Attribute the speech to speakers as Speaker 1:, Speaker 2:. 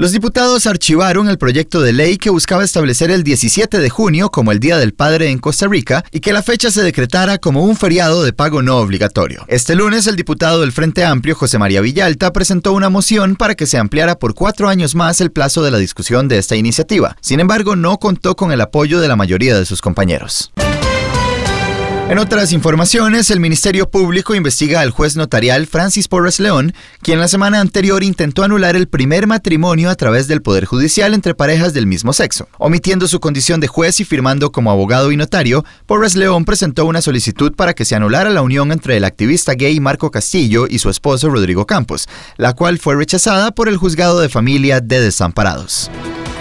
Speaker 1: Los diputados archivaron el proyecto de ley que buscaba establecer el 17 de junio como el Día del Padre en Costa Rica y que la fecha se decretara como un feriado de pago no obligatorio. Este lunes, el diputado del Frente Amplio, José María Villalta, presentó una moción para que se ampliara por cuatro años más el plazo de la discusión de esta iniciativa. Sin embargo, no contó con el apoyo de la mayoría de sus compañeros. En otras informaciones, el Ministerio Público investiga al juez notarial Francis Porras León, quien la semana anterior intentó anular el primer matrimonio a través del Poder Judicial entre parejas del mismo sexo. Omitiendo su condición de juez y firmando como abogado y notario, Porras León presentó una solicitud para que se anulara la unión entre el activista gay Marco Castillo y su esposo Rodrigo Campos, la cual fue rechazada por el Juzgado de Familia de Desamparados.